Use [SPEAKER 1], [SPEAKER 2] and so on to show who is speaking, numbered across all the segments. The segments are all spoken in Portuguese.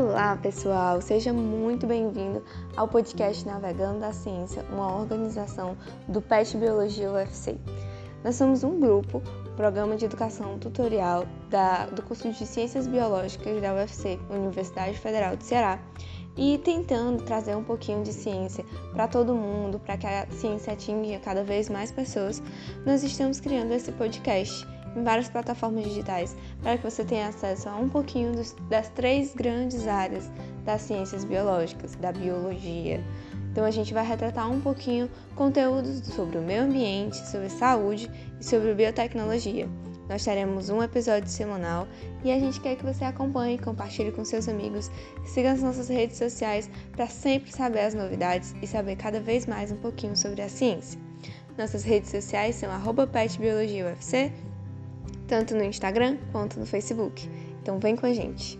[SPEAKER 1] Olá, pessoal! Seja muito bem-vindo ao podcast Navegando a Ciência, uma organização do PET Biologia UFC. Nós somos um grupo, programa de educação tutorial da, do curso de Ciências Biológicas da UFC, Universidade Federal do Ceará, e tentando trazer um pouquinho de ciência para todo mundo, para que a ciência atinja cada vez mais pessoas, nós estamos criando esse podcast em várias plataformas digitais para que você tenha acesso a um pouquinho dos, das três grandes áreas das ciências biológicas, da biologia. Então a gente vai retratar um pouquinho conteúdos sobre o meio ambiente, sobre saúde e sobre biotecnologia. Nós teremos um episódio semanal e a gente quer que você acompanhe, compartilhe com seus amigos, siga as nossas redes sociais para sempre saber as novidades e saber cada vez mais um pouquinho sobre a ciência. Nossas redes sociais são petbiologiaufc tanto no Instagram quanto no Facebook. Então vem com a gente!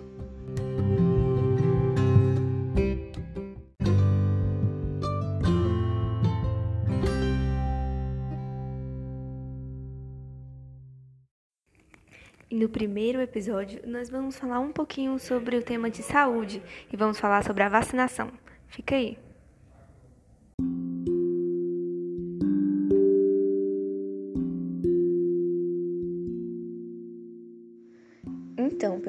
[SPEAKER 1] No primeiro episódio, nós vamos falar um pouquinho sobre o tema de saúde e vamos falar sobre a vacinação. Fica aí!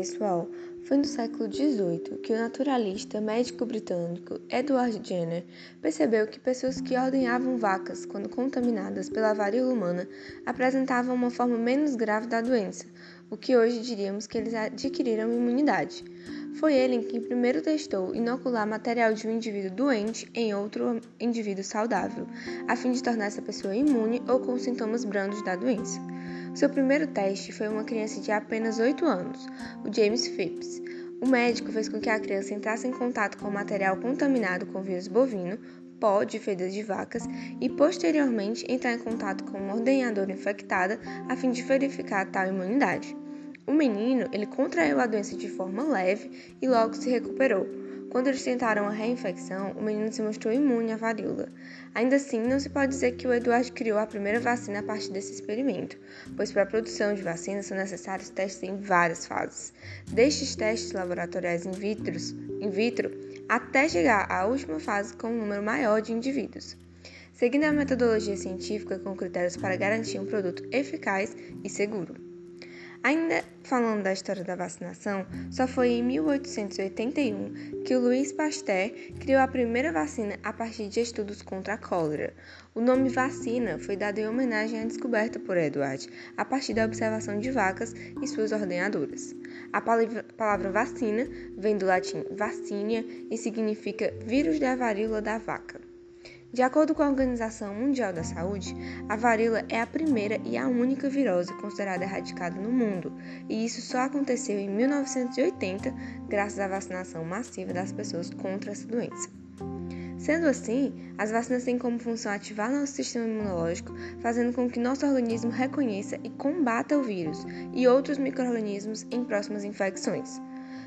[SPEAKER 1] Pessoal, foi no século XVIII que o naturalista médico britânico Edward Jenner percebeu que pessoas que ordenhavam vacas quando contaminadas pela varíola humana apresentavam uma forma menos grave da doença, o que hoje diríamos que eles adquiriram imunidade. Foi ele quem primeiro testou inocular material de um indivíduo doente em outro indivíduo saudável, a fim de tornar essa pessoa imune ou com sintomas brandos da doença. Seu primeiro teste foi uma criança de apenas 8 anos, o James Phipps. O médico fez com que a criança entrasse em contato com material contaminado com vírus bovino, pó de fezes de vacas e posteriormente entrar em contato com uma ordenhadora infectada a fim de verificar tal imunidade. O menino, ele contraiu a doença de forma leve e logo se recuperou, quando eles tentaram a reinfecção, o menino se mostrou imune à varíola. Ainda assim, não se pode dizer que o Eduardo criou a primeira vacina a partir desse experimento, pois para a produção de vacinas são necessários testes em várias fases, destes testes laboratoriais in vitro, in vitro até chegar à última fase com um número maior de indivíduos. Seguindo a metodologia científica com critérios para garantir um produto eficaz e seguro. Ainda falando da história da vacinação, só foi em 1881 que o Louis Pasteur criou a primeira vacina a partir de estudos contra a cólera. O nome vacina foi dado em homenagem à descoberta por Edward, a partir da observação de vacas e suas ordenadoras. A palavra vacina vem do latim vacinia e significa vírus da varíola da vaca. De acordo com a Organização Mundial da Saúde, a varíola é a primeira e a única virose considerada erradicada no mundo, e isso só aconteceu em 1980, graças à vacinação massiva das pessoas contra essa doença. Sendo assim, as vacinas têm como função ativar nosso sistema imunológico, fazendo com que nosso organismo reconheça e combata o vírus e outros microrganismos em próximas infecções.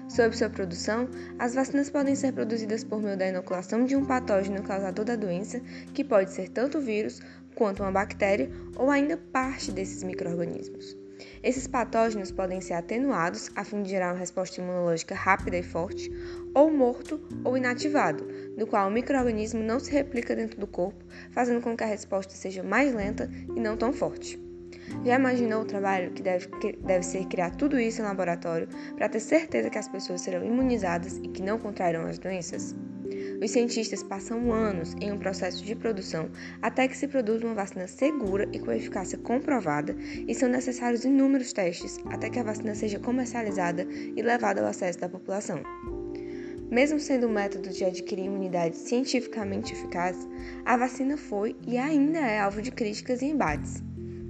[SPEAKER 1] Sobre sua produção, as vacinas podem ser produzidas por meio da inoculação de um patógeno causador da doença, que pode ser tanto vírus quanto uma bactéria ou ainda parte desses microrganismos. Esses patógenos podem ser atenuados a fim de gerar uma resposta imunológica rápida e forte, ou morto ou inativado, no qual o microorganismo não se replica dentro do corpo, fazendo com que a resposta seja mais lenta e não tão forte. Já imaginou o trabalho que deve, que deve ser criar tudo isso em laboratório para ter certeza que as pessoas serão imunizadas e que não contrairão as doenças? Os cientistas passam anos em um processo de produção até que se produza uma vacina segura e com eficácia comprovada, e são necessários inúmeros testes até que a vacina seja comercializada e levada ao acesso da população. Mesmo sendo um método de adquirir imunidade cientificamente eficaz, a vacina foi e ainda é alvo de críticas e embates.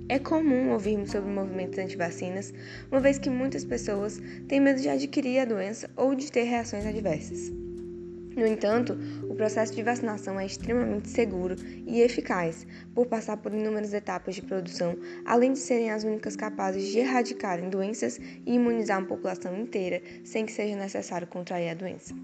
[SPEAKER 1] É comum ouvirmos sobre movimentos anti-vacinas, uma vez que muitas pessoas têm medo de adquirir a doença ou de ter reações adversas. No entanto, o processo de vacinação é extremamente seguro e eficaz, por passar por inúmeras etapas de produção, além de serem as únicas capazes de erradicarem doenças e imunizar uma população inteira sem que seja necessário contrair a doença.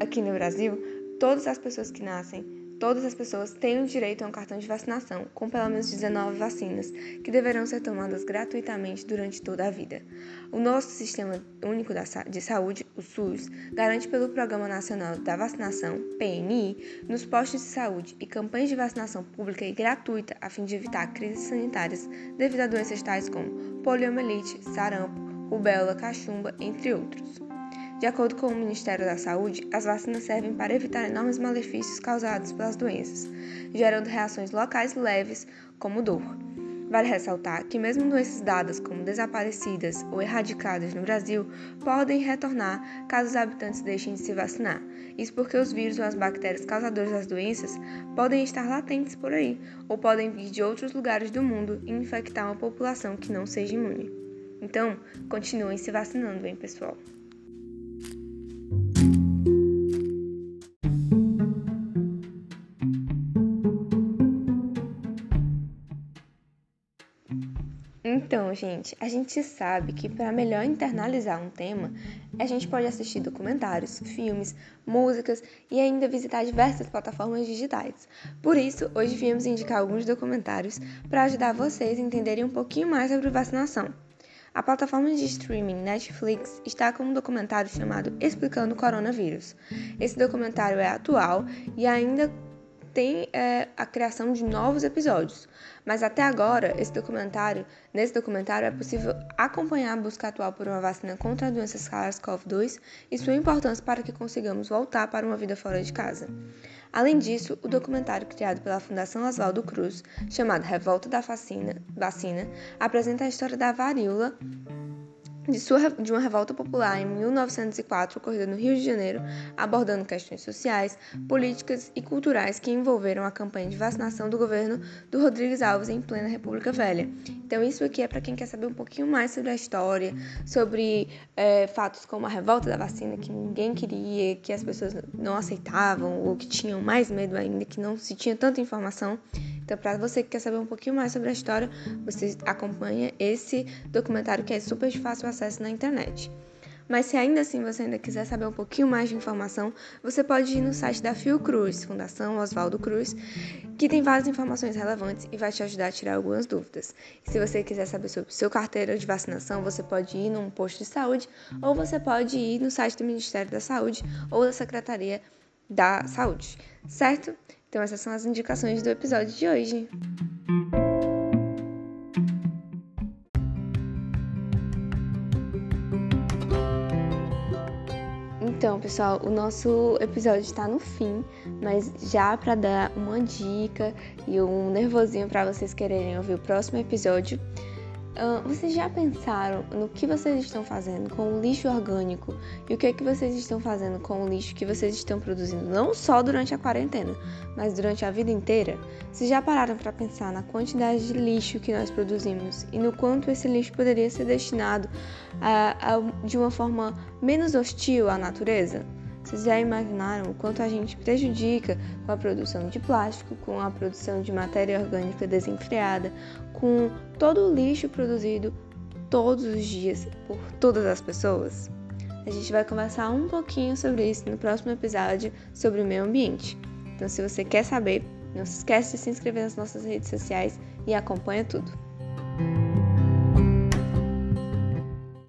[SPEAKER 1] Aqui no Brasil, todas as pessoas que nascem todas as pessoas tenham direito a um cartão de vacinação com pelo menos 19 vacinas, que deverão ser tomadas gratuitamente durante toda a vida. O nosso Sistema Único de Saúde, o SUS, garante pelo Programa Nacional da Vacinação, PNI, nos postos de saúde e campanhas de vacinação pública e gratuita a fim de evitar crises sanitárias devido a doenças tais como poliomielite, sarampo, rubéola, cachumba, entre outros. De acordo com o Ministério da Saúde, as vacinas servem para evitar enormes malefícios causados pelas doenças, gerando reações locais leves, como dor. Vale ressaltar que, mesmo doenças dadas como desaparecidas ou erradicadas no Brasil, podem retornar caso os habitantes deixem de se vacinar. Isso porque os vírus ou as bactérias causadoras das doenças podem estar latentes por aí, ou podem vir de outros lugares do mundo e infectar uma população que não seja imune. Então, continuem se vacinando, hein, pessoal? Gente, a gente sabe que para melhor internalizar um tema, a gente pode assistir documentários, filmes, músicas e ainda visitar diversas plataformas digitais. Por isso, hoje viemos indicar alguns documentários para ajudar vocês a entenderem um pouquinho mais sobre vacinação. A plataforma de streaming Netflix está com um documentário chamado Explicando o Coronavírus. Esse documentário é atual e ainda tem é, a criação de novos episódios. Mas até agora, esse documentário, nesse documentário é possível acompanhar a busca atual por uma vacina contra a doença SARS-CoV-2 e sua importância para que consigamos voltar para uma vida fora de casa. Além disso, o documentário criado pela Fundação Oswaldo Cruz, chamado Revolta da Vacina, Vacina apresenta a história da varíola de, sua, de uma revolta popular em 1904 ocorrida no Rio de Janeiro, abordando questões sociais, políticas e culturais que envolveram a campanha de vacinação do governo do Rodrigues Alves em plena República Velha. Então, isso aqui é para quem quer saber um pouquinho mais sobre a história, sobre é, fatos como a revolta da vacina, que ninguém queria, que as pessoas não aceitavam, ou que tinham mais medo ainda, que não se tinha tanta informação. Então, para você que quer saber um pouquinho mais sobre a história, você acompanha esse documentário que é super de fácil acesso na internet. Mas se ainda assim você ainda quiser saber um pouquinho mais de informação, você pode ir no site da Fiocruz, Fundação Oswaldo Cruz, que tem várias informações relevantes e vai te ajudar a tirar algumas dúvidas. E se você quiser saber sobre seu carteira de vacinação, você pode ir num posto de saúde ou você pode ir no site do Ministério da Saúde ou da Secretaria da Saúde, certo? Então, essas são as indicações do episódio de hoje. Então, pessoal, o nosso episódio está no fim, mas já para dar uma dica e um nervosinho para vocês quererem ouvir o próximo episódio, Uh, vocês já pensaram no que vocês estão fazendo com o lixo orgânico e o que é que vocês estão fazendo com o lixo que vocês estão produzindo não só durante a quarentena, mas durante a vida inteira? Vocês já pararam para pensar na quantidade de lixo que nós produzimos e no quanto esse lixo poderia ser destinado a, a, de uma forma menos hostil à natureza? Vocês já imaginaram o quanto a gente prejudica com a produção de plástico, com a produção de matéria orgânica desenfreada, com todo o lixo produzido todos os dias por todas as pessoas? A gente vai conversar um pouquinho sobre isso no próximo episódio sobre o meio ambiente. Então, se você quer saber, não se esquece de se inscrever nas nossas redes sociais e acompanha tudo.